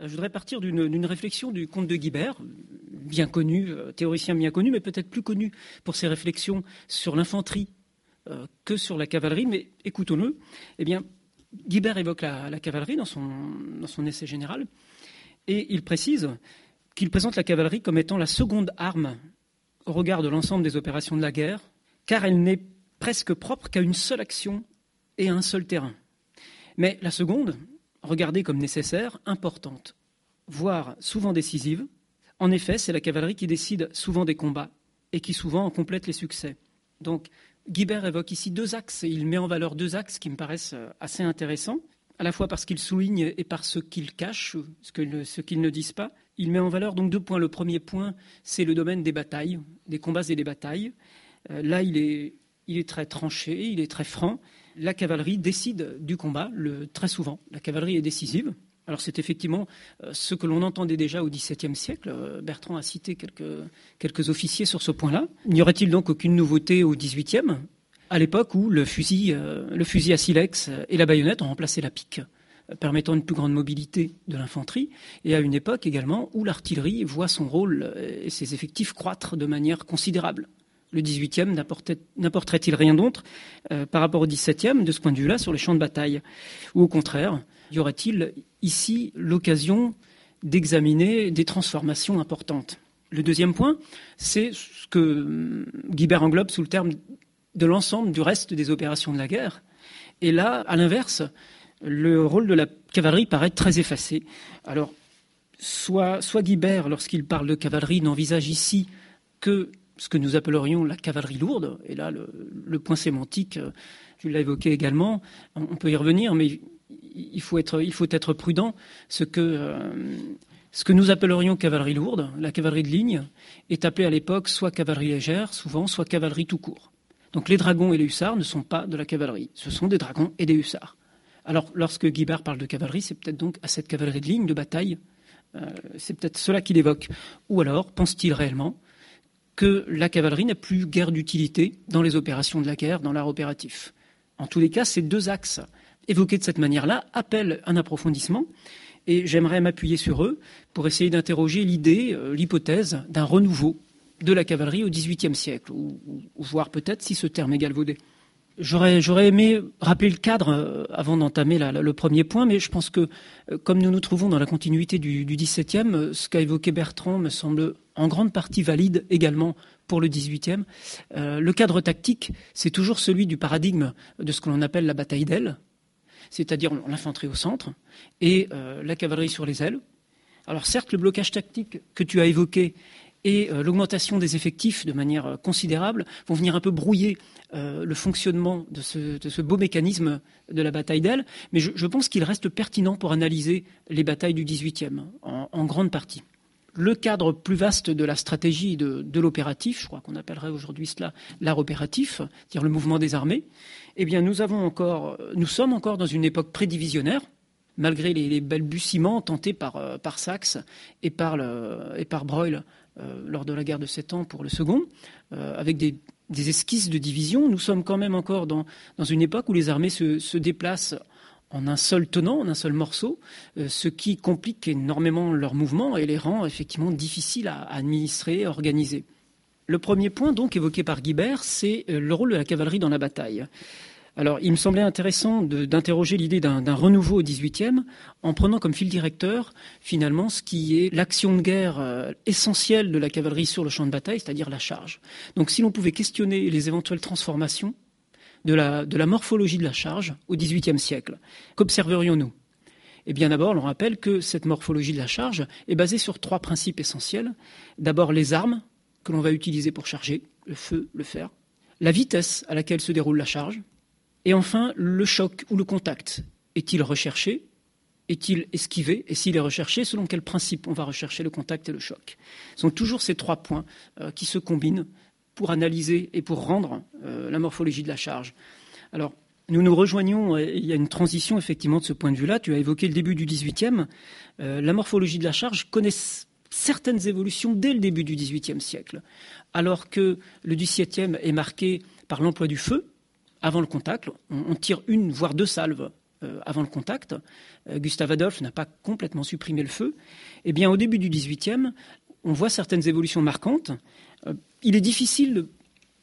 je voudrais partir d'une réflexion du comte de Guibert, bien connu, théoricien bien connu, mais peut-être plus connu pour ses réflexions sur l'infanterie que sur la cavalerie. Mais écoutons-le. Eh bien, Guibert évoque la, cavalerie dans son, essai général et il précise qu'il présente la cavalerie comme étant la seconde arme au regard de l'ensemble des opérations de la guerre, car elle n'est presque propre qu'à une seule action et à un seul terrain. Mais la seconde, regardée comme nécessaire, importante, voire souvent décisive, en effet, c'est la cavalerie qui décide souvent des combats et qui souvent en complète les succès. Donc, Guibert évoque ici deux axes il met en valeur deux axes qui me paraissent euh, assez intéressants, à la fois parce qu'il souligne et par ce qu'il cache, ce qu'ils ne disent pas. Il met en valeur donc deux points. Le premier point, c'est le domaine des batailles, des combats et des batailles. Euh, là, il est très tranché, il est très franc. La cavalerie décide du combat, le, très souvent. La cavalerie est décisive. Alors c'est effectivement euh, ce que l'on entendait déjà au XVIIe siècle. Euh, Bertrand a cité quelques, officiers sur ce point-là. N'y aurait-il donc aucune nouveauté au XVIIIe, à l'époque où euh, le fusil à silex et la baïonnette ont remplacé la pique, permettant une plus grande mobilité de l'infanterie, et à une époque également où l'artillerie voit son rôle et ses effectifs croître de manière considérable? Le XVIIIe n'apporterait-il rien d'autre par rapport au XVIIe de ce point de vue-là sur les champs de bataille? Ou au contraire, y aurait-il ici l'occasion d'examiner des transformations importantes? Le deuxième point, c'est ce que hum, Guibert englobe sous le terme de l'ensemble du reste des opérations de la guerre. Et là, à l'inverse, le rôle de la cavalerie paraît très effacé. Alors, soit, soit Guibert, lorsqu'il parle de cavalerie, n'envisage ici que ce que nous appellerions la cavalerie lourde, et là, le, point sémantique, euh, tu l'as évoqué également, on peut y revenir, mais il faut être, prudent. Ce que, euh, ce que nous appellerions cavalerie lourde, la cavalerie de ligne, est appelée à l'époque soit cavalerie légère, souvent, soit cavalerie tout court. Donc les dragons et les hussards ne sont pas de la cavalerie, ce sont des dragons et des hussards. Alors lorsque Guibert parle de cavalerie, c'est peut-être donc à cette cavalerie de ligne, de bataille, euh, c'est peut-être cela qu'il évoque. Ou alors pense-t-il réellement que la cavalerie n'a plus guère d'utilité dans les opérations de la guerre, dans l'art opératif En tous les cas, ces deux axes évoqués de cette manière-là appellent un approfondissement. Et j'aimerais m'appuyer sur eux pour essayer d'interroger l'idée, euh, l'hypothèse d'un renouveau de la cavalerie au XVIIIe siècle, ou, voir peut-être si ce terme est galvaudé. J'aurais, aimé rappeler le cadre euh, avant d'entamer le premier point, mais je pense que euh, comme nous nous trouvons dans la continuité du, XVIIe, ce qu'a évoqué Bertrand me semble en grande partie valide également pour le XVIIIe. le cadre tactique, c'est toujours celui du paradigme de ce que l'on appelle la bataille d'ailes, c'est-à-dire l'infanterie au centre et euh, la cavalerie sur les ailes. Alors certes, le blocage tactique que tu as évoqué et euh, l'augmentation des effectifs de manière euh, considérable vont venir un peu brouiller le fonctionnement de ce, beau mécanisme de la bataille d'ailes, mais je, pense qu'il reste pertinent pour analyser les batailles du XVIIIe en grande partie. Le cadre plus vaste de la stratégie de, de l'opératif, je crois qu'on appellerait aujourd'hui cela l'art opératif, c'est-à-dire le mouvement des armées, eh bien nous avons encore, nous sommes encore dans une époque prédivisionnaire, malgré les, balbutiements tentés par, euh, par Saxe et par, le, euh, lors de la guerre de Sept Ans pour le second, euh, avec des, esquisses de division. Nous sommes quand même encore dans, dans une époque où les armées se, se déplacent en un seul tenant, en un seul morceau, euh, ce qui complique énormément leur mouvement et les rend effectivement difficiles à administrer, à organiser. Le premier point donc évoqué par Guibert, c'est euh, le rôle de la cavalerie dans la bataille. Alors, il me semblait intéressant d'interroger l'idée d'un renouveau au XVIIIe en prenant comme fil directeur, finalement, ce qui est l'action de guerre euh, essentielle de la cavalerie sur le champ de bataille, c'est-à-dire la charge. Donc, si l'on pouvait questionner les éventuelles transformations de la, morphologie de la charge au XVIIIe siècle. Qu'observerions-nous? Eh bien d'abord, on rappelle que cette morphologie de la charge est basée sur trois principes essentiels. D'abord les armes que l'on va utiliser pour charger, le feu, le fer, la vitesse à laquelle se déroule la charge, et enfin le choc ou le contact. Est-il recherché? Est-il esquivé? Et s'il est recherché, selon quel principe on va rechercher le contact et le choc? Ce sont toujours ces trois points euh, qui se combinent pour analyser et pour rendre euh, la morphologie de la charge. Alors, nous nous rejoignons, il y a une transition effectivement de ce point de vue-là. Tu as évoqué le début du XVIIIe. Euh, la morphologie de la charge connaît certaines évolutions dès le début du XVIIIe siècle, alors que le XVIIe est marqué par l'emploi du feu avant le contact. On, tire une, voire deux salves avant le contact. Gustave Adolphe n'a pas complètement supprimé le feu. Eh bien, au début du XVIIIe, on voit certaines évolutions marquantes. il est difficile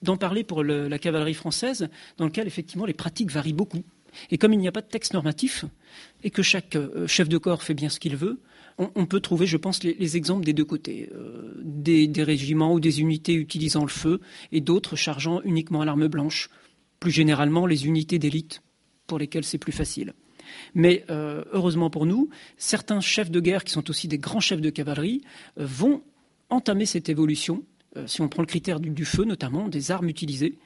d'en parler pour la cavalerie française, dans lequel effectivement les pratiques varient beaucoup. Et comme il n'y a pas de texte normatif, et que chaque euh, chef de corps fait bien ce qu'il veut, on, peut trouver, je pense, les, exemples des deux côtés. Euh, des, régiments ou des unités utilisant le feu, et d'autres chargeant uniquement à l'arme blanche. Plus généralement, les unités d'élite, pour lesquelles c'est plus facile. Mais euh, heureusement pour nous, certains chefs de guerre, qui sont aussi des grands chefs de cavalerie, vont entamer cette évolution euh, si on prend le critère du, feu notamment, des armes utilisées,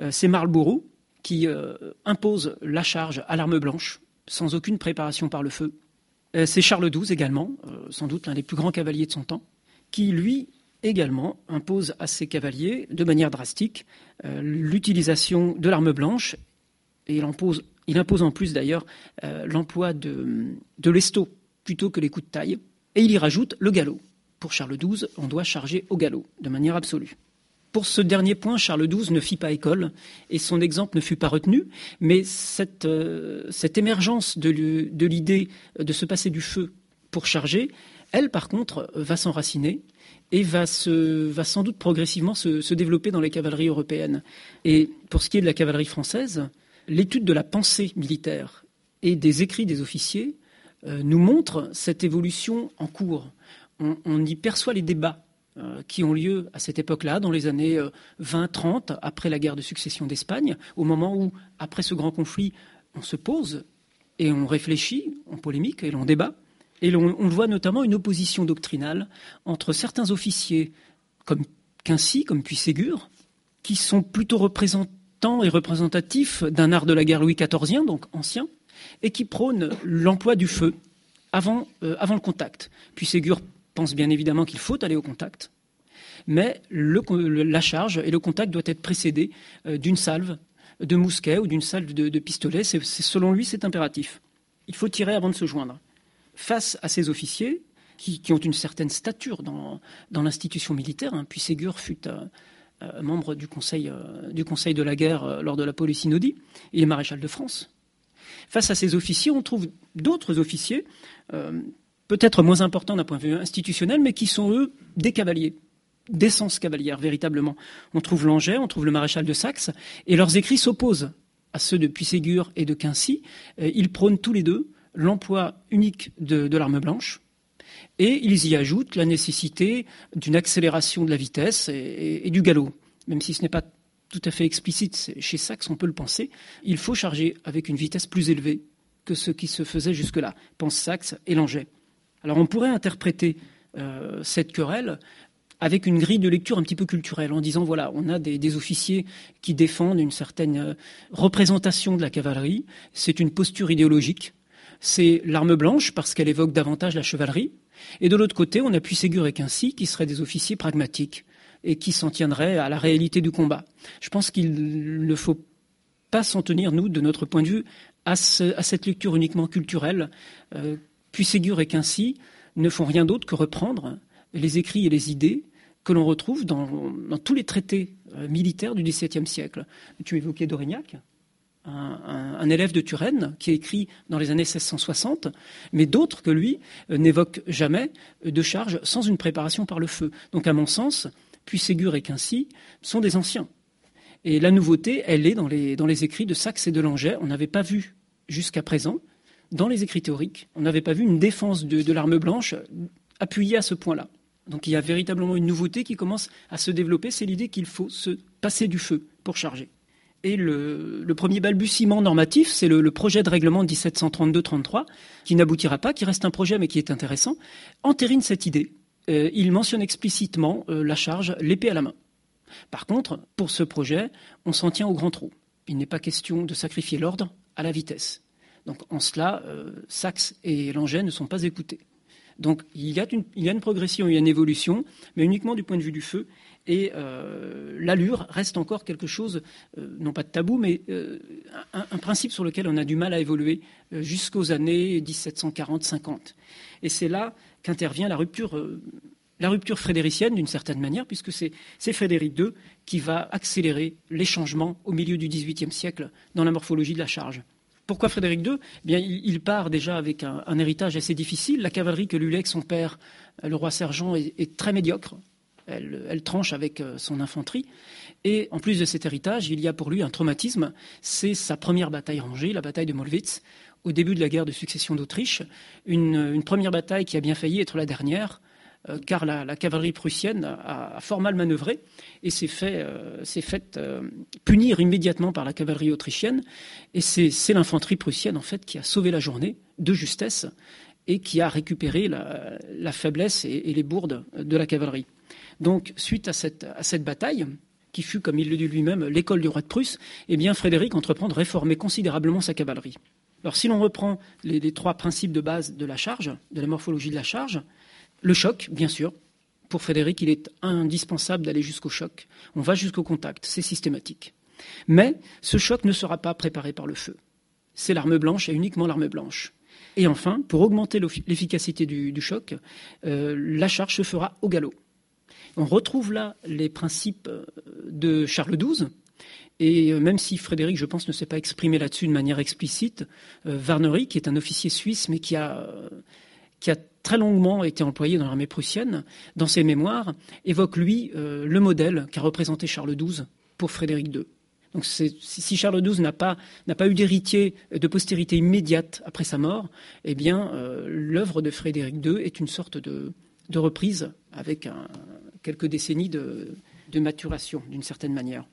euh, c'est Marlborough qui euh, impose la charge à l'arme blanche, sans aucune préparation par le feu. c'est Charles XII également, sans doute l'un des plus grands cavaliers de son temps, qui, lui, également impose à ses cavaliers, de manière drastique, l'utilisation de l'arme blanche, et il impose, en plus d'ailleurs l'emploi de, de l'esto plutôt que les coups de taille, et il y rajoute le galop. Pour Charles XII, on doit charger au galop, de manière absolue. Pour ce dernier point, Charles XII ne fit pas école et son exemple ne fut pas retenu, mais cette, euh, émergence de, l'idée de se passer du feu pour charger, elle, par contre, va s'enraciner et va, sans doute progressivement se, développer dans les cavaleries européennes. Et pour ce qui est de la cavalerie française, l'étude de la pensée militaire et des écrits des officiers euh, nous montre cette évolution en cours on, y perçoit les débats euh, qui ont lieu à cette époque-là, dans les années 20-30, euh, après la guerre de succession d'Espagne, au moment où, après ce grand conflit, on se pose et on réfléchit, on polémique et l'on débat. Et on, voit notamment une opposition doctrinale entre certains officiers, comme Quincy, comme Puységur, qui sont plutôt représentants et représentatifs d'un art de la guerre Louis XIVien, donc ancien, et qui prônent l'emploi du feu avant, euh, avant le contact. Puységur pense bien évidemment qu'il faut aller au contact, mais la charge et le contact doivent être précédés euh, d'une salve de mousquet ou d'une salve de, pistolet. C'est, selon lui, c'est impératif. Il faut tirer avant de se joindre. Face à ces officiers, qui, ont une certaine stature dans, l'institution militaire, hein, puis fut euh, euh, membre du conseil, du conseil de la guerre lors de la Inaudi, il est maréchal de France. Face à ces officiers, on trouve d'autres officiers peut-être moins importants d'un point de vue institutionnel, mais qui sont, eux, des cavaliers, d'essence cavalière, véritablement. On trouve Langeais, on trouve le maréchal de Saxe, et leurs écrits s'opposent à ceux de Puységur et de Quincy. Euh, ils prônent tous les deux l'emploi unique de, l'arme blanche, et ils y ajoutent la nécessité d'une accélération de la vitesse et, du galop, même si ce n'est pas tout à fait explicite chez Saxe, on peut le penser. Il faut charger avec une vitesse plus élevée que ce qui se faisait jusque-là, pensent Saxe et Langeais. Alors on pourrait interpréter euh, cette querelle avec une grille de lecture un petit peu culturelle, en disant voilà, on a des, officiers qui défendent une certaine euh, représentation de la cavalerie, c'est une posture idéologique, c'est l'arme blanche parce qu'elle évoque davantage la chevalerie, et de l'autre côté, on appuie Ségur et Quincy qui seraient des officiers pragmatiques et qui s'en tiendraient à la réalité du combat. Je pense qu'il ne faut pas s'en tenir, nous, de notre point de vue, à, cette lecture uniquement culturelle. Euh, puis et Quincy ne font rien d'autre que reprendre les écrits et les idées que l'on retrouve dans, tous les traités euh, militaires du XVIIe siècle. Tu évoquais Dorignac, un, élève de Turenne qui écrit dans les années 1660, mais d'autres que lui euh, n'évoquent jamais de charge sans une préparation par le feu. Donc à mon sens, puis Ségur et Quincy sont des anciens. Et la nouveauté, elle est dans les, dans les écrits de Saxe et de Langeais. On n'avait pas vu jusqu'à présent dans les écrits théoriques, on n'avait pas vu une défense de, l'arme blanche appuyée à ce point-là. Donc il y a véritablement une nouveauté qui commence à se développer, c'est l'idée qu'il faut se passer du feu pour charger. Et le, premier balbutiement normatif, c'est le, projet de règlement 1732-33, qui n'aboutira pas, qui reste un projet mais qui est intéressant, entérine cette idée. Euh, il mentionne explicitement euh, la charge, l'épée à la main. Par contre, pour ce projet, on s'en tient au grand trou. Il n'est pas question de sacrifier l'ordre à la vitesse. Donc en cela, euh, Saxe et Langeais ne sont pas écoutés. Donc il y, a une, progression, il y a une évolution, mais uniquement du point de vue du feu. Et euh, l'allure reste encore quelque chose, euh, non pas de tabou, mais un, un, principe sur lequel on a du mal à évoluer jusqu'aux années 1740-50. Et c'est là qu'intervient la rupture, la rupture frédéricienne d'une certaine manière, puisque c'est Frédéric II qui va accélérer les changements au milieu du XVIIIe siècle dans la morphologie de la charge. Pourquoi Frédéric II eh bien, il, part déjà avec un, héritage assez difficile. La cavalerie que lui lègue son père, le roi sergent, est, très médiocre. Elle, tranche avec euh, son infanterie. Et en plus de cet héritage, il y a pour lui un traumatisme. C'est sa première bataille rangée, la bataille de Molwitz, au début de la guerre de succession d'Autriche. une première bataille qui a bien failli être la dernière euh, car la, cavalerie prussienne a, fort mal manœuvré et s'est fait euh, punir immédiatement par la cavalerie autrichienne. Et c'est l'infanterie prussienne, en fait, qui a sauvé la journée de justesse et qui a récupéré la, faiblesse et, les bourdes de la cavalerie. Donc, suite à cette, bataille, qui fut, comme il le dit lui-même, l'école du roi de Prusse, eh bien, Frédéric entreprend de réformer considérablement sa cavalerie. Alors, si l'on reprend les, les, trois principes de base de la charge, de la morphologie de la charge, le choc, bien sûr. Pour Frédéric, il est indispensable d'aller jusqu'au choc. On va jusqu'au contact, c'est systématique. Mais ce choc ne sera pas préparé par le feu. C'est l'arme blanche et uniquement l'arme blanche. Et enfin, pour augmenter l'efficacité du, choc, euh, la charge se fera au galop. On retrouve là les principes euh, de Charles XII, et euh, même si Frédéric, je pense, ne s'est pas exprimé là-dessus de manière explicite, Warnery, qui est un officier suisse, mais qui a, très longuement été employé dans l'armée prussienne, dans ses mémoires, évoque lui euh, le modèle qu'a représenté Charles XII pour Frédéric II. Donc si Charles XII n'a pas, eu d'héritier de postérité immédiate après sa mort, eh bien euh, l'œuvre de Frédéric II est une sorte de, reprise avec quelques décennies de, maturation d'une certaine manière.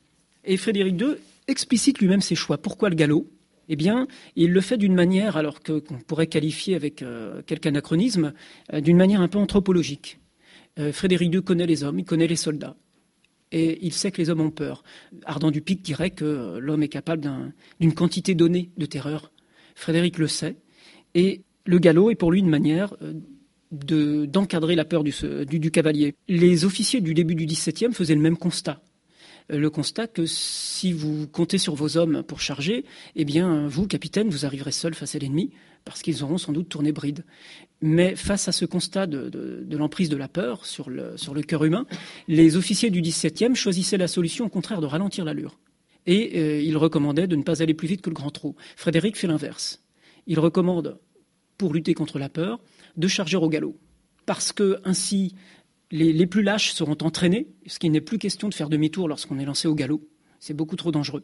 Et Frédéric II explicite lui-même ses choix. Pourquoi le galop? Eh bien, il le fait d'une manière, alors qu'on pourrait qualifier avec euh, quelque anachronisme, euh, d'une manière un peu anthropologique. Euh, Frédéric II connaît les hommes, il connaît les soldats, et il sait que les hommes ont peur. Ardent Dupic dirait que l'homme est capable d'une quantité donnée de terreur. Frédéric le sait, et le galop est pour lui une manière d'encadrer la peur du, du, cavalier. Les officiers du début du XVIIe faisaient le même constat le constat que si vous comptez sur vos hommes pour charger, eh bien, vous, capitaine, vous arriverez seul face à l'ennemi, parce qu'ils auront sans doute tourné bride. Mais face à ce constat de, l'emprise de la peur sur le, sur le cœur humain, les officiers du XVIIe choisissaient la solution au contraire de ralentir l'allure. Et euh, ils recommandaient de ne pas aller plus vite que le grand trot. Frédéric fait l'inverse. Il recommande, pour lutter contre la peur, de charger au galop. Parce que ainsi, les, plus lâches seront entraînés, ce qui n'est plus question de faire demi-tour lorsqu'on est lancé au galop. C'est beaucoup trop dangereux.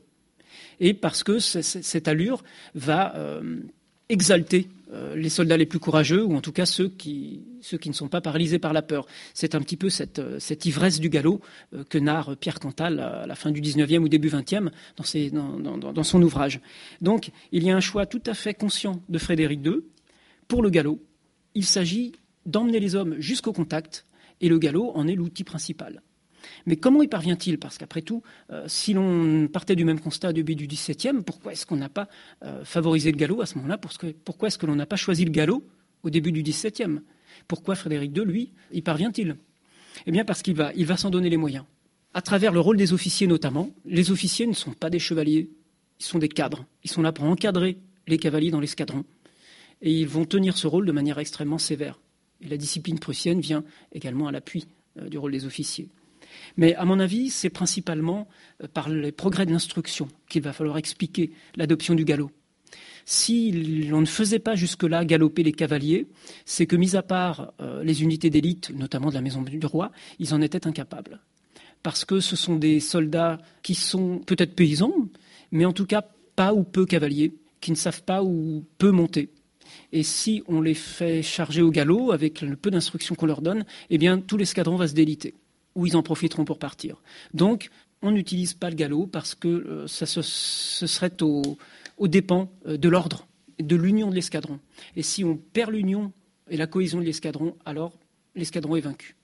Et parce que cette allure va euh, exalter euh, les soldats les plus courageux, ou en tout cas ceux qui, ne sont pas paralysés par la peur. C'est un petit peu cette, euh, ivresse du galop que narre Pierre Cantal à la fin du XIXe ou début XXe dans, dans son ouvrage. Donc il y a un choix tout à fait conscient de Frédéric II pour le galop. Il s'agit d'emmener les hommes jusqu'au contact et le galop en est l'outil principal. Mais comment y parvient-il? Parce qu'après tout, euh, si l'on partait du même constat au début du XVIIe, pourquoi est-ce qu'on n'a pas euh, favorisé le galop à ce moment-là? Pourquoi est-ce que l'on n'a pas choisi le galop au début du XVIIe Pourquoi Frédéric II, lui, y parvient-il? Eh bien parce qu'il va, il va s'en donner les moyens. À travers le rôle des officiers notamment, les officiers ne sont pas des chevaliers, ils sont des cadres. Ils sont là pour encadrer les cavaliers dans l'escadron. Et ils vont tenir ce rôle de manière extrêmement sévère. Et la discipline prussienne vient également à l'appui euh, du rôle des officiers. Mais à mon avis, c'est principalement euh, par les progrès de l'instruction qu'il va falloir expliquer l'adoption du galop. Si l'on ne faisait pas jusque-là galoper les cavaliers, c'est que, mis à part euh, les unités d'élite, notamment de la maison du roi, ils en étaient incapables. Parce que ce sont des soldats qui sont peut-être paysans, mais en tout cas pas ou peu cavaliers, qui ne savent pas ou peu monter. Et si on les fait charger au galop avec le peu d'instructions qu'on leur donne, eh bien tout l'escadron va se déliter, ou ils en profiteront pour partir. Donc on n'utilise pas le galop parce que euh, ce, serait au, dépens euh, de l'ordre, de l'union de l'escadron. Et si on perd l'union et la cohésion de l'escadron, alors l'escadron est vaincu.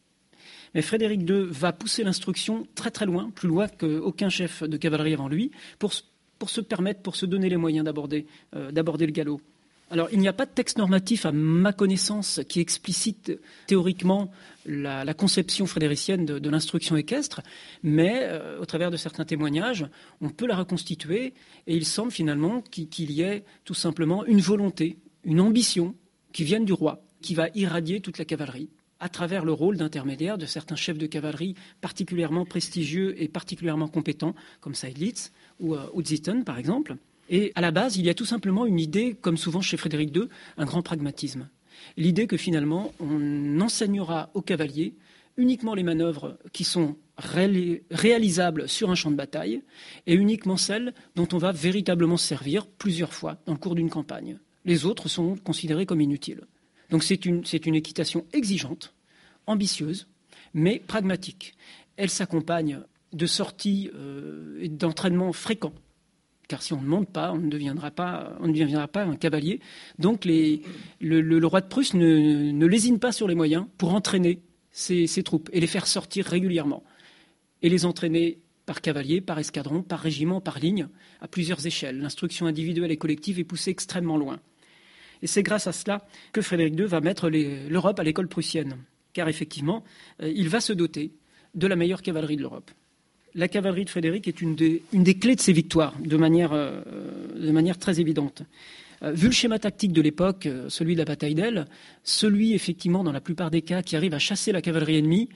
Mais Frédéric II va pousser l'instruction très très loin, plus loin qu'aucun chef de cavalerie avant lui, pour, pour, se permettre, pour se donner les moyens d'aborder euh, le galop. Alors, il n'y a pas de texte normatif, à ma connaissance, qui explicite théoriquement la, conception frédéricienne de, l'instruction équestre, mais euh, au travers de certains témoignages, on peut la reconstituer, et il semble finalement qu'il y ait tout simplement une volonté, une ambition qui vienne du roi, qui va irradier toute la cavalerie à travers le rôle d'intermédiaire de certains chefs de cavalerie particulièrement prestigieux et particulièrement compétents, comme Seydlitz ou, euh, par exemple. Et à la base, il y a tout simplement une idée, comme souvent chez Frédéric II, un grand pragmatisme. L'idée que finalement, on enseignera aux cavaliers uniquement les manœuvres qui sont réalisables sur un champ de bataille et uniquement celles dont on va véritablement se servir plusieurs fois dans le cours d'une campagne. Les autres sont considérés comme inutiles. Donc c'est une, équitation exigeante, ambitieuse, mais pragmatique. Elle s'accompagne de sorties euh, et d'entraînements fréquents car si on ne monte pas, on ne deviendra pas, un cavalier. Donc le, roi de Prusse ne, lésine pas sur les moyens pour entraîner ses, troupes et les faire sortir régulièrement. Et les entraîner par cavalier, par escadron, par régiment, par ligne, à plusieurs échelles. L'instruction individuelle et collective est poussée extrêmement loin. Et c'est grâce à cela que Frédéric II va mettre l'Europe à l'école prussienne, car effectivement, euh, il va se doter de la meilleure cavalerie de l'Europe la cavalerie de Frédéric est une des, clés de ses victoires, de manière, euh, très évidente. Euh, vu le schéma tactique de l'époque, euh, celui de la bataille d'Aile, celui, effectivement, dans la plupart des cas, qui arrive à chasser la cavalerie ennemie,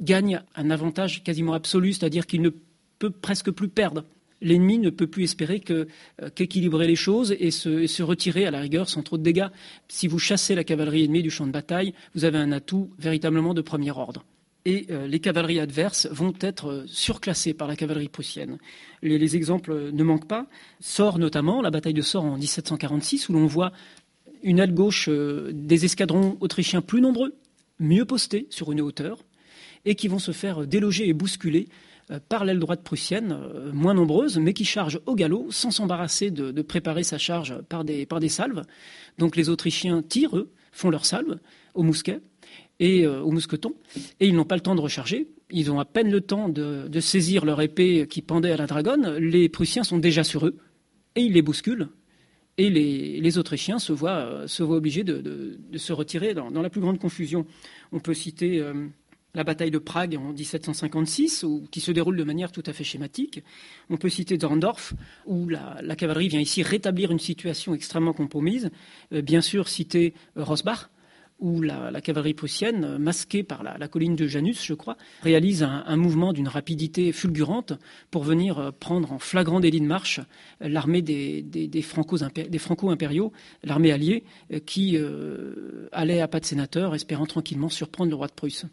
gagne un avantage quasiment absolu, c'est-à-dire qu'il ne peut presque plus perdre. L'ennemi ne peut plus espérer qu'équilibrer les choses et se, retirer à la rigueur sans trop de dégâts. Si vous chassez la cavalerie ennemie du champ de bataille, vous avez un atout véritablement de premier ordre et euh, les cavaleries adverses vont être euh, surclassées par la cavalerie prussienne. Les, exemples ne manquent pas. Sort notamment, la bataille de Sort en 1746, où l'on voit une aile gauche euh, des escadrons autrichiens plus nombreux, mieux postés sur une hauteur, et qui vont se faire déloger et bousculer par l'aile droite prussienne, moins nombreuse, mais qui charge au galop, sans s'embarrasser de, préparer sa charge par des, par des salves. Donc les Autrichiens tirent, eux, font leurs salves au mousquet, et euh, au mousqueton, et ils n'ont pas le temps de recharger. Ils ont à peine le temps de, saisir leur épée qui pendait à la dragonne. Les Prussiens sont déjà sur eux, et ils les bousculent. Et les, Autrichiens se voient, euh, se voient obligés de, se retirer dans, la plus grande confusion. On peut citer euh, la bataille de Prague en 1756, qui se déroule de manière tout à fait schématique. On peut citer Dorndorf, où la, cavalerie vient ici rétablir une situation extrêmement compromise. bien sûr, citer Rosbach, où la, cavalerie prussienne, masquée par la, colline de Janus, je crois, réalise un, mouvement d'une rapidité fulgurante pour venir euh, prendre en flagrant délit de marche l'armée des, des, franco-impériaux, l'armée alliée, euh, qui euh, allait à pas de sénateur, espérant tranquillement surprendre le roi de Prusse.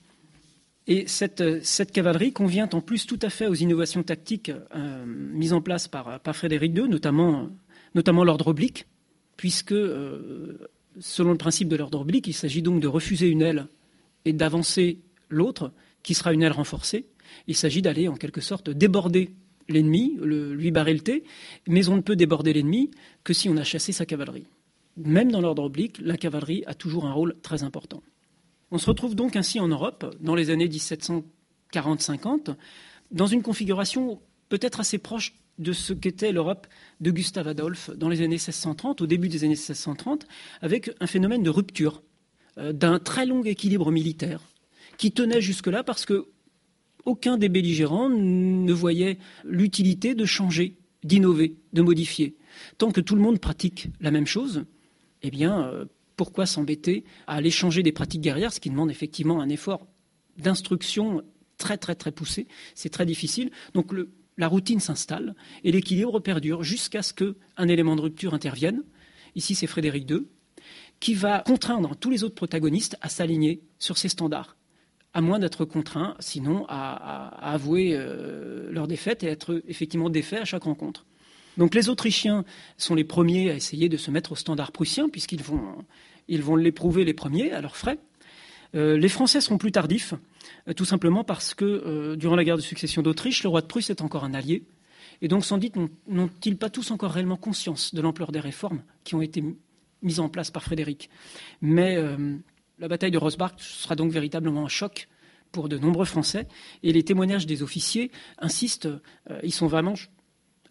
Et cette, cavalerie convient en plus tout à fait aux innovations tactiques mises en place par, Frédéric II, notamment l'ordre oblique, puisque selon le principe de l'ordre oblique, il s'agit donc de refuser une aile et d'avancer l'autre, qui sera une aile renforcée. Il s'agit d'aller en quelque sorte déborder l'ennemi, lui barrer le thé, mais on ne peut déborder l'ennemi que si on a chassé sa cavalerie. Même dans l'ordre oblique, la cavalerie a toujours un rôle très important. On se retrouve donc ainsi en Europe, dans les années 1740-50, dans une configuration peut-être assez proche de ce qu'était l'Europe de Gustave Adolphe dans les années 1630, au début des années 1630, avec un phénomène de rupture euh, d'un très long équilibre militaire qui tenait jusque-là parce que aucun des belligérants ne voyait l'utilité de changer, d'innover, de modifier. Tant que tout le monde pratique la même chose, eh bien, euh, pourquoi s'embêter à aller changer des pratiques guerrières, ce qui demande effectivement un effort d'instruction très très très poussé. C'est très difficile. Donc le, la routine s'installe et l'équilibre perdure jusqu'à ce qu'un élément de rupture intervienne. Ici, c'est Frédéric II, qui va contraindre tous les autres protagonistes à s'aligner sur ces standards, à moins d'être contraints, sinon, à, avouer euh, leur défaite et être effectivement défaits à chaque rencontre. Donc les Autrichiens sont les premiers à essayer de se mettre au standard prussien, puisqu'ils vont, l'éprouver les premiers à leurs frais. Euh, les Français seront plus tardifs, tout simplement parce que euh, durant la guerre de succession d'Autriche, le roi de Prusse est encore un allié. Et donc, sans doute, n'ont-ils pas tous encore réellement conscience de l'ampleur des réformes qui ont été mises en place par Frédéric? Mais la bataille de Rosbach sera donc véritablement un choc pour de nombreux Français. Et les témoignages des officiers insistent, ils sont vraiment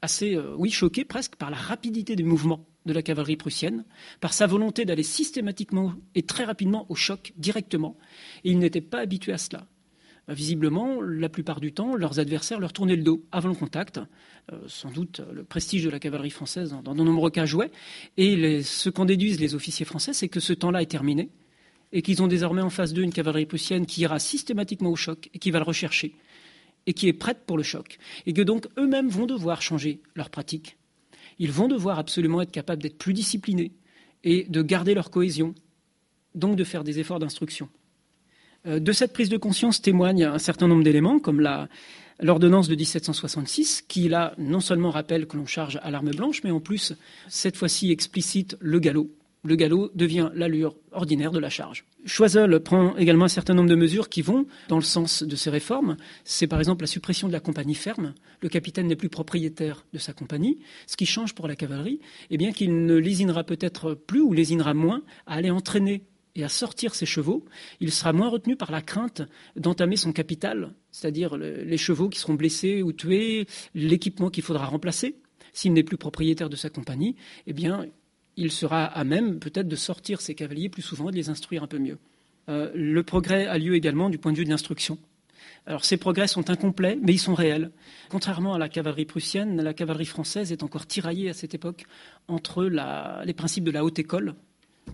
assez, choqués presque par la rapidité des mouvements de la cavalerie prussienne, par sa volonté d'aller systématiquement et très rapidement au choc directement. Et ils n'étaient pas habitués à cela. Euh, visiblement, la plupart du temps, leurs adversaires leur tournaient le dos avant le contact. Euh, sans doute, le prestige de la cavalerie française, dans, de nombreux cas, jouait. Et ce qu'en déduisent les officiers français, c'est que ce temps-là est terminé et qu'ils ont désormais en face d'eux une cavalerie prussienne qui ira systématiquement au choc et qui va le rechercher et qui est prête pour le choc. Et que donc eux-mêmes vont devoir changer leur pratique ils vont devoir absolument être capables d'être plus disciplinés et de garder leur cohésion, donc de faire des efforts d'instruction. Euh, de cette prise de conscience témoignent un certain nombre d'éléments, comme l'ordonnance de 1766, qui là non seulement rappelle que l'on charge à l'arme blanche, mais en plus, cette fois-ci explicite le galop. Le galop devient l'allure ordinaire de la charge. Choiseul prend également un certain nombre de mesures qui vont dans le sens de ces réformes. C'est par exemple la suppression de la compagnie ferme. Le capitaine n'est plus propriétaire de sa compagnie. Ce qui change pour la cavalerie, eh bien qu'il ne lésinera peut-être plus ou lésinera moins à aller entraîner et à sortir ses chevaux. Il sera moins retenu par la crainte d'entamer son capital, c'est-à-dire les chevaux qui seront blessés ou tués, l'équipement qu'il faudra remplacer. S'il n'est plus propriétaire de sa compagnie, eh bien, il sera à même peut-être de sortir ses cavaliers plus souvent et de les instruire un peu mieux. Euh, le progrès a lieu également du point de vue de l'instruction. Alors ces progrès sont incomplets, mais ils sont réels. Contrairement à la cavalerie prussienne, la cavalerie française est encore tiraillée à cette époque entre les principes de la haute école,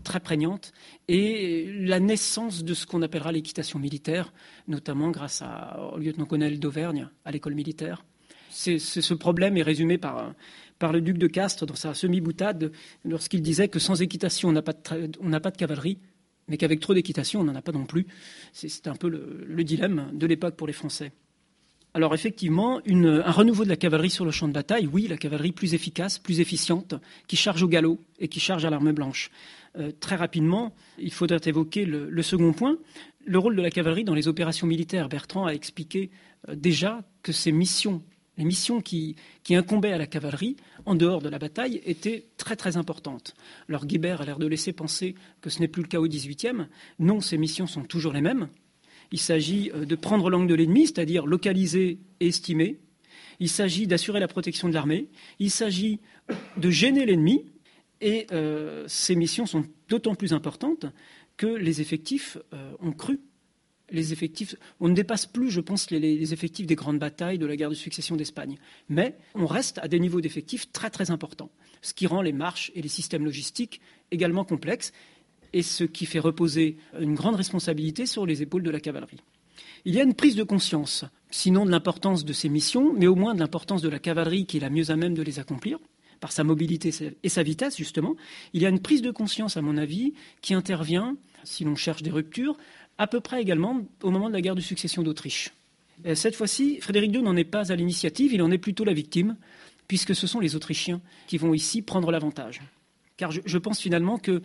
très prégnante, et la naissance de ce qu'on appellera l'équitation militaire, notamment grâce au lieutenant-colonel d'Auvergne à l'école militaire. ce problème est résumé par, par le duc de Castres dans sa semi-boutade lorsqu'il disait que sans équitation, on n'a pas, de cavalerie, mais qu'avec trop d'équitation, on n'en a pas non plus. C'est un peu le, dilemme de l'époque pour les Français. Alors effectivement, un renouveau de la cavalerie sur le champ de bataille, oui, la cavalerie plus efficace, plus efficiente, qui charge au galop et qui charge à l'arme blanche. Euh, très rapidement, il faudrait évoquer le, second point, le rôle de la cavalerie dans les opérations militaires. Bertrand a expliqué euh, déjà que ces missions les missions qui, incombaient à la cavalerie, en dehors de la bataille, étaient très très importantes. Alors Guibert a l'air de laisser penser que ce n'est plus le cas au XVIIIe. Non, ces missions sont toujours les mêmes. Il s'agit euh, de prendre l'angle de l'ennemi, c'est-à-dire localiser et estimer. Il s'agit d'assurer la protection de l'armée. Il s'agit de gêner l'ennemi. Et euh, ces missions sont d'autant plus importantes que les effectifs euh, ont cru les effectifs, on ne dépasse plus, je pense, les, effectifs des grandes batailles de la guerre de succession d'Espagne. Mais on reste à des niveaux d'effectifs très très importants, ce qui rend les marches et les systèmes logistiques également complexes et ce qui fait reposer une grande responsabilité sur les épaules de la cavalerie. Il y a une prise de conscience, sinon de l'importance de ces missions, mais au moins de l'importance de la cavalerie qui est la mieux à même de les accomplir par sa mobilité et sa vitesse, justement. Il y a une prise de conscience, à mon avis, qui intervient, si l'on cherche des ruptures, à peu près également au moment de la guerre de succession d'Autriche. Cette fois-ci, Frédéric II n'en est pas à l'initiative, il en est plutôt la victime, puisque ce sont les Autrichiens qui vont ici prendre l'avantage. Car je, pense finalement que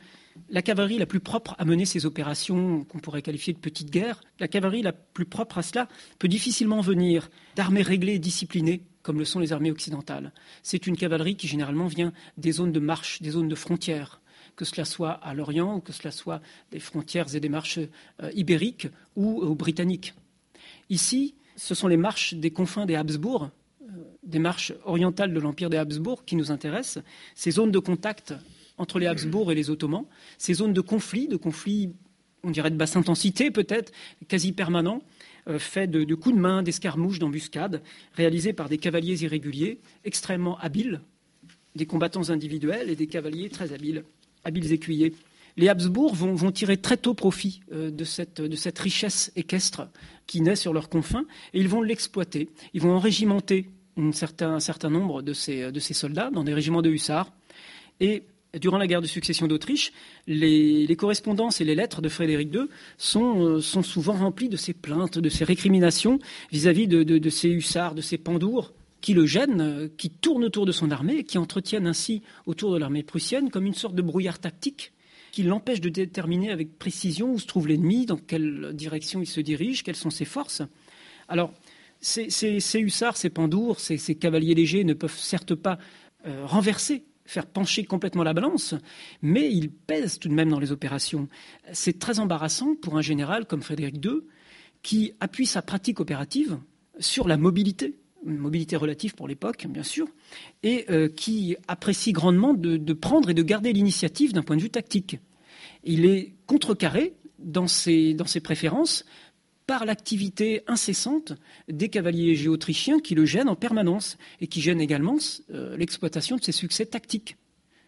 la cavalerie la plus propre à mener ces opérations qu'on pourrait qualifier de petites guerres, la cavalerie la plus propre à cela peut difficilement venir d'armées réglées et disciplinées comme le sont les armées occidentales. C'est une cavalerie qui généralement vient des zones de marche, des zones de frontières, que cela soit à l'Orient ou que cela soit des frontières et des marches euh, ibériques ou, britanniques. Ici, ce sont les marches des confins des Habsbourg, euh, des marches orientales de l'Empire des Habsbourg qui nous intéressent, ces zones de contact entre les Habsbourg et les Ottomans, ces zones de conflit, de conflit, on dirait de basse intensité peut-être, quasi permanent, euh, faits de, coups de main, d'escarmouches, d'embuscades, réalisés par des cavaliers irréguliers extrêmement habiles, des combattants individuels et des cavaliers très habiles habiles écuyers. Les Habsbourg vont, tirer très tôt profit euh, de, cette, richesse équestre qui naît sur leurs confins et ils vont l'exploiter. Ils vont enrégimenter un certain, nombre de ces, soldats dans des régiments de hussards. Et durant la guerre de succession d'Autriche, les, correspondances et les lettres de Frédéric II sont, euh, souvent remplies de ces plaintes, de ces récriminations vis-à-vis de, ces hussards, de ces pandours qui le gênent, euh, qui tournent autour de son armée qui entretiennent ainsi autour de l'armée prussienne comme une sorte de brouillard tactique qui l'empêche de déterminer avec précision où se trouve l'ennemi, dans quelle direction il se dirige, quelles sont ses forces. Alors, ces, hussards, ces pandours, ces, cavaliers légers ne peuvent certes pas euh, renverser, faire pencher complètement la balance, mais ils pèsent tout de même dans les opérations. C'est très embarrassant pour un général comme Frédéric II qui appuie sa pratique opérative sur la mobilité mobilité relative pour l'époque, bien sûr, et euh, qui apprécie grandement de, prendre et de garder l'initiative d'un point de vue tactique. Il est contrecarré dans ses, dans ses préférences par l'activité incessante des cavaliers légers autrichiens qui le gênent en permanence et qui gênent également euh, l'exploitation de ses succès tactiques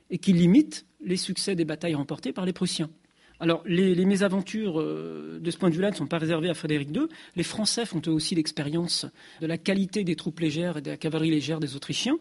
et qui limitent les succès des batailles remportées par les Prussiens. Alors, les, mésaventures euh, de ce point de vue-là ne sont pas réservées à Frédéric II. Les Français font eux aussi l'expérience de la qualité des troupes légères et de la cavalerie légère des Autrichiens.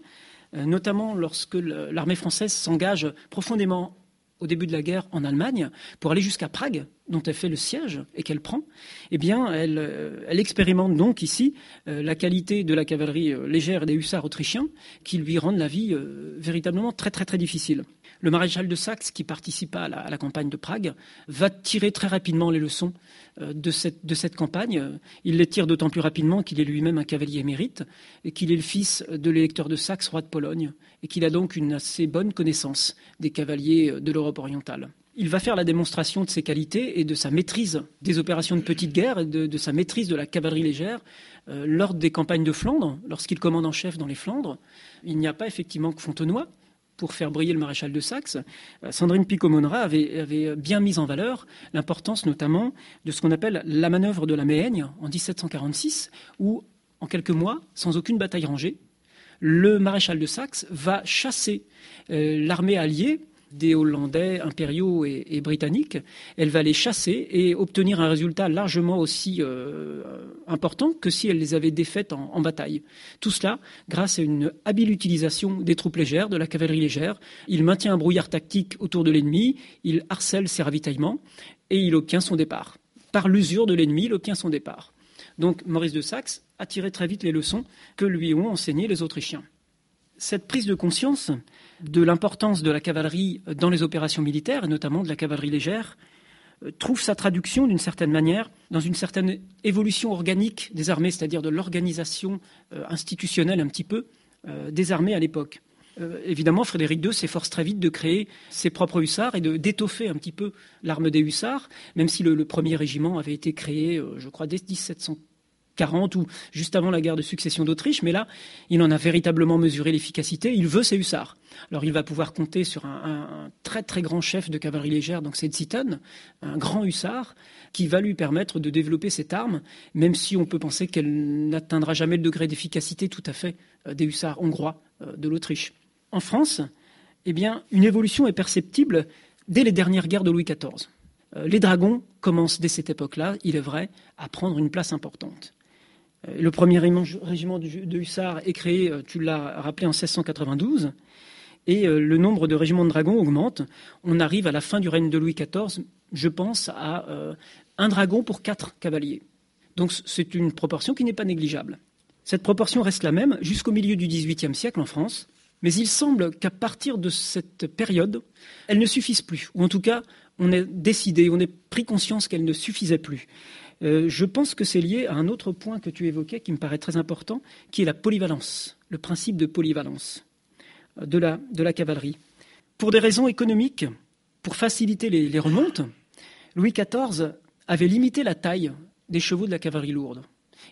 notamment lorsque l'armée française s'engage profondément au début de la guerre en Allemagne, pour aller jusqu'à Prague, dont elle fait le siège et qu'elle prend, eh bien, elle, euh, expérimente donc ici euh, la qualité de la cavalerie euh, légère des hussards autrichiens, qui lui rendent la vie véritablement très très très difficile. Le maréchal de Saxe, qui participa à la, campagne de Prague, va tirer très rapidement les leçons de cette, de cette campagne. Il les tire d'autant plus rapidement qu'il est lui-même un cavalier émérite et qu'il est le fils de l'électeur de Saxe, roi de Pologne, et qu'il a donc une assez bonne connaissance des cavaliers de l'Europe orientale. Il va faire la démonstration de ses qualités et de sa maîtrise des opérations de petite guerre et de, sa maîtrise de la cavalerie légère euh, lors des campagnes de Flandre, lorsqu'il commande en chef dans les Flandres. Il n'y a pas effectivement que Fontenoy pour faire briller le maréchal de Saxe. Euh, Sandrine Picot-Monra avait, avait, bien mis en valeur l'importance notamment de ce qu'on appelle la manœuvre de la Méhaigne en 1746, où en quelques mois, sans aucune bataille rangée, le maréchal de Saxe va chasser euh, l'armée alliée des Hollandais impériaux et, britanniques. Elle va les chasser et obtenir un résultat largement aussi euh, important que si elle les avait défaites en, bataille. Tout cela grâce à une habile utilisation des troupes légères, de la cavalerie légère. Il maintient un brouillard tactique autour de l'ennemi, il harcèle ses ravitaillements et il obtient son départ. Par l'usure de l'ennemi, il obtient son départ. Donc Maurice de Saxe a tiré très vite les leçons que lui ont enseignées les Autrichiens. Cette prise de conscience de l'importance de la cavalerie dans les opérations militaires, et notamment de la cavalerie légère, euh, trouve sa traduction d'une certaine manière dans une certaine évolution organique des armées, c'est-à-dire de l'organisation euh, institutionnelle un petit peu euh, des armées à l'époque. évidemment, Frédéric II s'efforce très vite de créer ses propres hussards et d'étoffer un petit peu l'arme des hussards, même si le, le, premier régiment avait été créé, je crois, dès 1700, 40 ou juste avant la guerre de succession d'Autriche, mais là, il en a véritablement mesuré l'efficacité. Il veut ses hussards. Alors, il va pouvoir compter sur un, très très grand chef de cavalerie légère, donc c'est Zieten, un grand hussard, qui va lui permettre de développer cette arme, même si on peut penser qu'elle n'atteindra jamais le degré d'efficacité tout à fait euh, des hussards hongrois euh, de l'Autriche. En France, eh bien, une évolution est perceptible dès les dernières guerres de Louis XIV. Euh, les dragons commencent dès cette époque-là, il est vrai, à prendre une place importante. Euh, le premier régiment de hussards est créé, euh, tu l'as rappelé, en 1692, et euh, le nombre de régiments de dragons augmente. On arrive à la fin du règne de Louis XIV, je pense, à un dragon pour quatre cavaliers. Donc c'est une proportion qui n'est pas négligeable. Cette proportion reste la même jusqu'au milieu du XVIIIe siècle en France, mais il semble qu'à partir de cette période, elle ne suffise plus, ou en tout cas, on est décidé, on est pris conscience qu'elle ne suffisait plus. Euh, je pense que c'est lié à un autre point que tu évoquais qui me paraît très important, qui est la polyvalence, le principe de polyvalence euh, de la, cavalerie. Pour des raisons économiques, pour faciliter les, remontes, Louis XIV avait limité la taille des chevaux de la cavalerie lourde.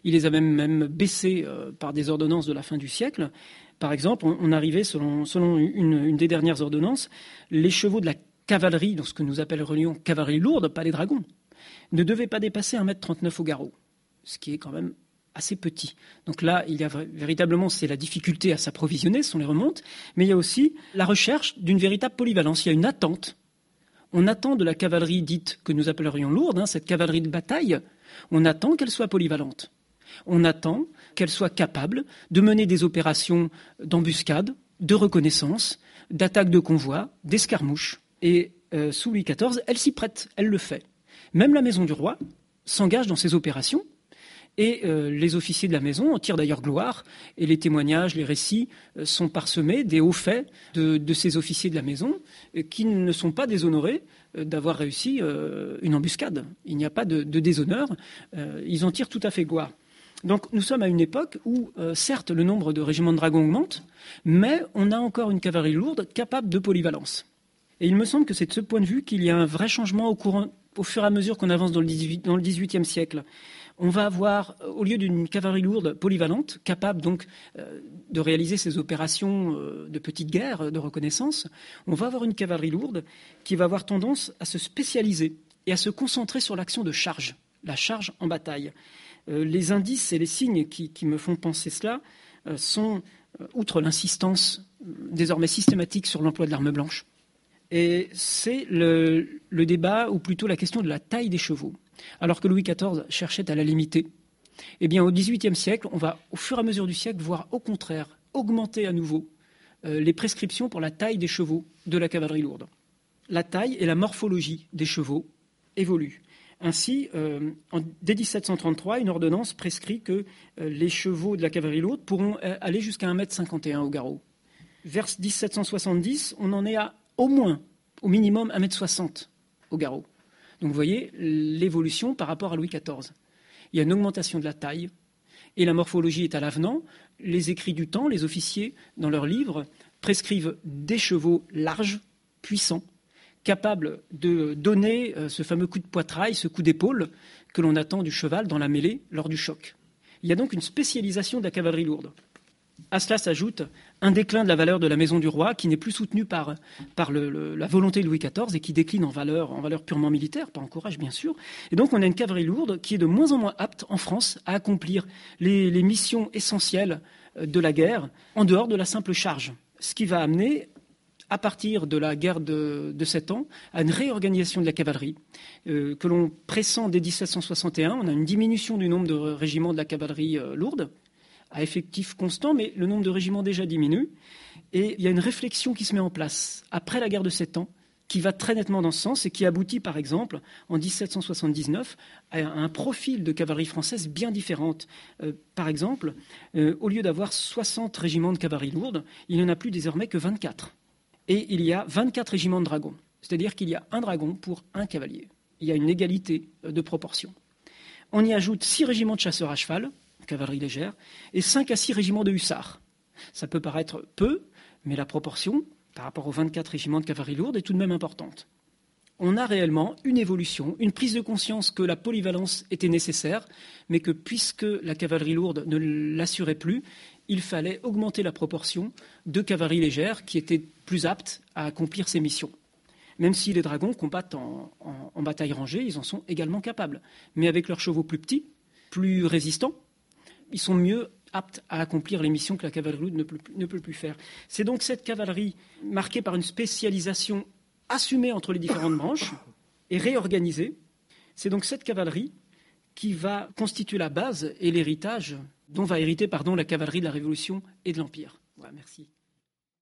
Il les avait même baissés euh, par des ordonnances de la fin du siècle. Par exemple, on, arrivait, selon, selon une, une, des dernières ordonnances, les chevaux de la cavalerie, dans ce que nous appellerions cavalerie lourde, pas les dragons, ne devait pas dépasser 1m39 au garrot, ce qui est quand même assez petit. Donc là, il y a véritablement, c'est la difficulté à s'approvisionner, ce sont les remontes, mais il y a aussi la recherche d'une véritable polyvalence. Il y a une attente. On attend de la cavalerie dite que nous appellerions lourde, hein, cette cavalerie de bataille, on attend qu'elle soit polyvalente. On attend qu'elle soit capable de mener des opérations d'embuscade, de reconnaissance, d'attaque de convoi, d'escarmouche. Et euh, sous Louis XIV, elle s'y prête, elle le fait. Même la maison du roi s'engage dans ces opérations et euh, les officiers de la maison en tirent d'ailleurs gloire, et les témoignages, les récits euh, sont parsemés des hauts faits de, ces officiers de la maison euh, qui ne sont pas déshonorés d'avoir réussi une embuscade. Il n'y a pas de, de déshonneur, ils en tirent tout à fait gloire. Donc nous sommes à une époque où, certes, le nombre de régiments de dragons augmente, mais on a encore une cavalerie lourde capable de polyvalence. Et il me semble que c'est de ce point de vue qu'il y a un vrai changement au courant au fur et à mesure qu'on avance dans le, 18, siècle, on va avoir, au lieu d'une cavalerie lourde polyvalente, capable donc euh, de réaliser ces opérations euh, de petite guerre, de reconnaissance, on va avoir une cavalerie lourde qui va avoir tendance à se spécialiser et à se concentrer sur l'action de charge, la charge en bataille. Euh, les indices et les signes qui, me font penser cela sont, outre l'insistance désormais systématique sur l'emploi de l'arme blanche, c'est le, débat, ou plutôt la question de la taille des chevaux. Alors que Louis XIV cherchait à la limiter, eh bien, au XVIIIe siècle, on va, au fur et à mesure du siècle, voir au contraire augmenter à nouveau euh, les prescriptions pour la taille des chevaux de la cavalerie lourde. La taille et la morphologie des chevaux évoluent. Ainsi, euh, dès 1733, une ordonnance prescrit que euh, les chevaux de la cavalerie lourde pourront aller jusqu'à 1m51 au garrot. Vers 1770, on en est à au moins, au minimum, 1m60 au garrot. Donc vous voyez l'évolution par rapport à Louis XIV. Il y a une augmentation de la taille et la morphologie est à l'avenant. Les écrits du temps, les officiers, dans leurs livres, prescrivent des chevaux larges, puissants, capables de donner euh, ce fameux coup de poitrail, ce coup d'épaule que l'on attend du cheval dans la mêlée lors du choc. Il y a donc une spécialisation de la cavalerie lourde. À cela s'ajoute un déclin de la valeur de la maison du roi qui n'est plus soutenu par, la volonté de Louis XIV et qui décline en valeur, en valeur purement militaire, pas en courage bien sûr. Et donc on a une cavalerie lourde qui est de moins en moins apte en France à accomplir les, missions essentielles euh, de la guerre en dehors de la simple charge. Ce qui va amener à partir de la guerre de, Sept Ans, à une réorganisation de la cavalerie, euh, que l'on pressent dès 1761. On a une diminution du nombre de régiments de la cavalerie euh, lourde, à effectif constant, mais le nombre de régiments déjà diminue. Et il y a une réflexion qui se met en place après la guerre de Sept Ans, qui va très nettement dans ce sens et qui aboutit, par exemple, en 1779, à un profil de cavalerie française bien différente. Euh, par exemple, euh, au lieu d'avoir 60 régiments de cavalerie lourde, il n'y en a plus désormais que 24. Et il y a 24 régiments de dragons. C'est-à-dire qu'il y a un dragon pour un cavalier. Il y a une égalité euh, de proportion. On y ajoute six régiments de chasseurs à cheval, cavalerie légère, et 5 à 6 régiments de hussards. Ça peut paraître peu, mais la proportion, par rapport aux 24 régiments de cavalerie lourde, est tout de même importante. On a réellement une évolution, une prise de conscience que la polyvalence était nécessaire, mais que puisque la cavalerie lourde ne l'assurait plus, il fallait augmenter la proportion de cavalerie légère qui était plus apte à accomplir ces missions. Même si les dragons combattent en, en bataille rangée, ils en sont également capables. Mais avec leurs chevaux plus petits, plus résistants, ils sont mieux aptes à accomplir les missions que la cavalerie ne peut, ne peut plus faire. C'est donc cette cavalerie marquée par une spécialisation assumée entre les différentes branches et réorganisée. C'est donc cette cavalerie qui va constituer la base et l'héritage dont va hériter pardon, la cavalerie de la Révolution et de l'Empire. merci.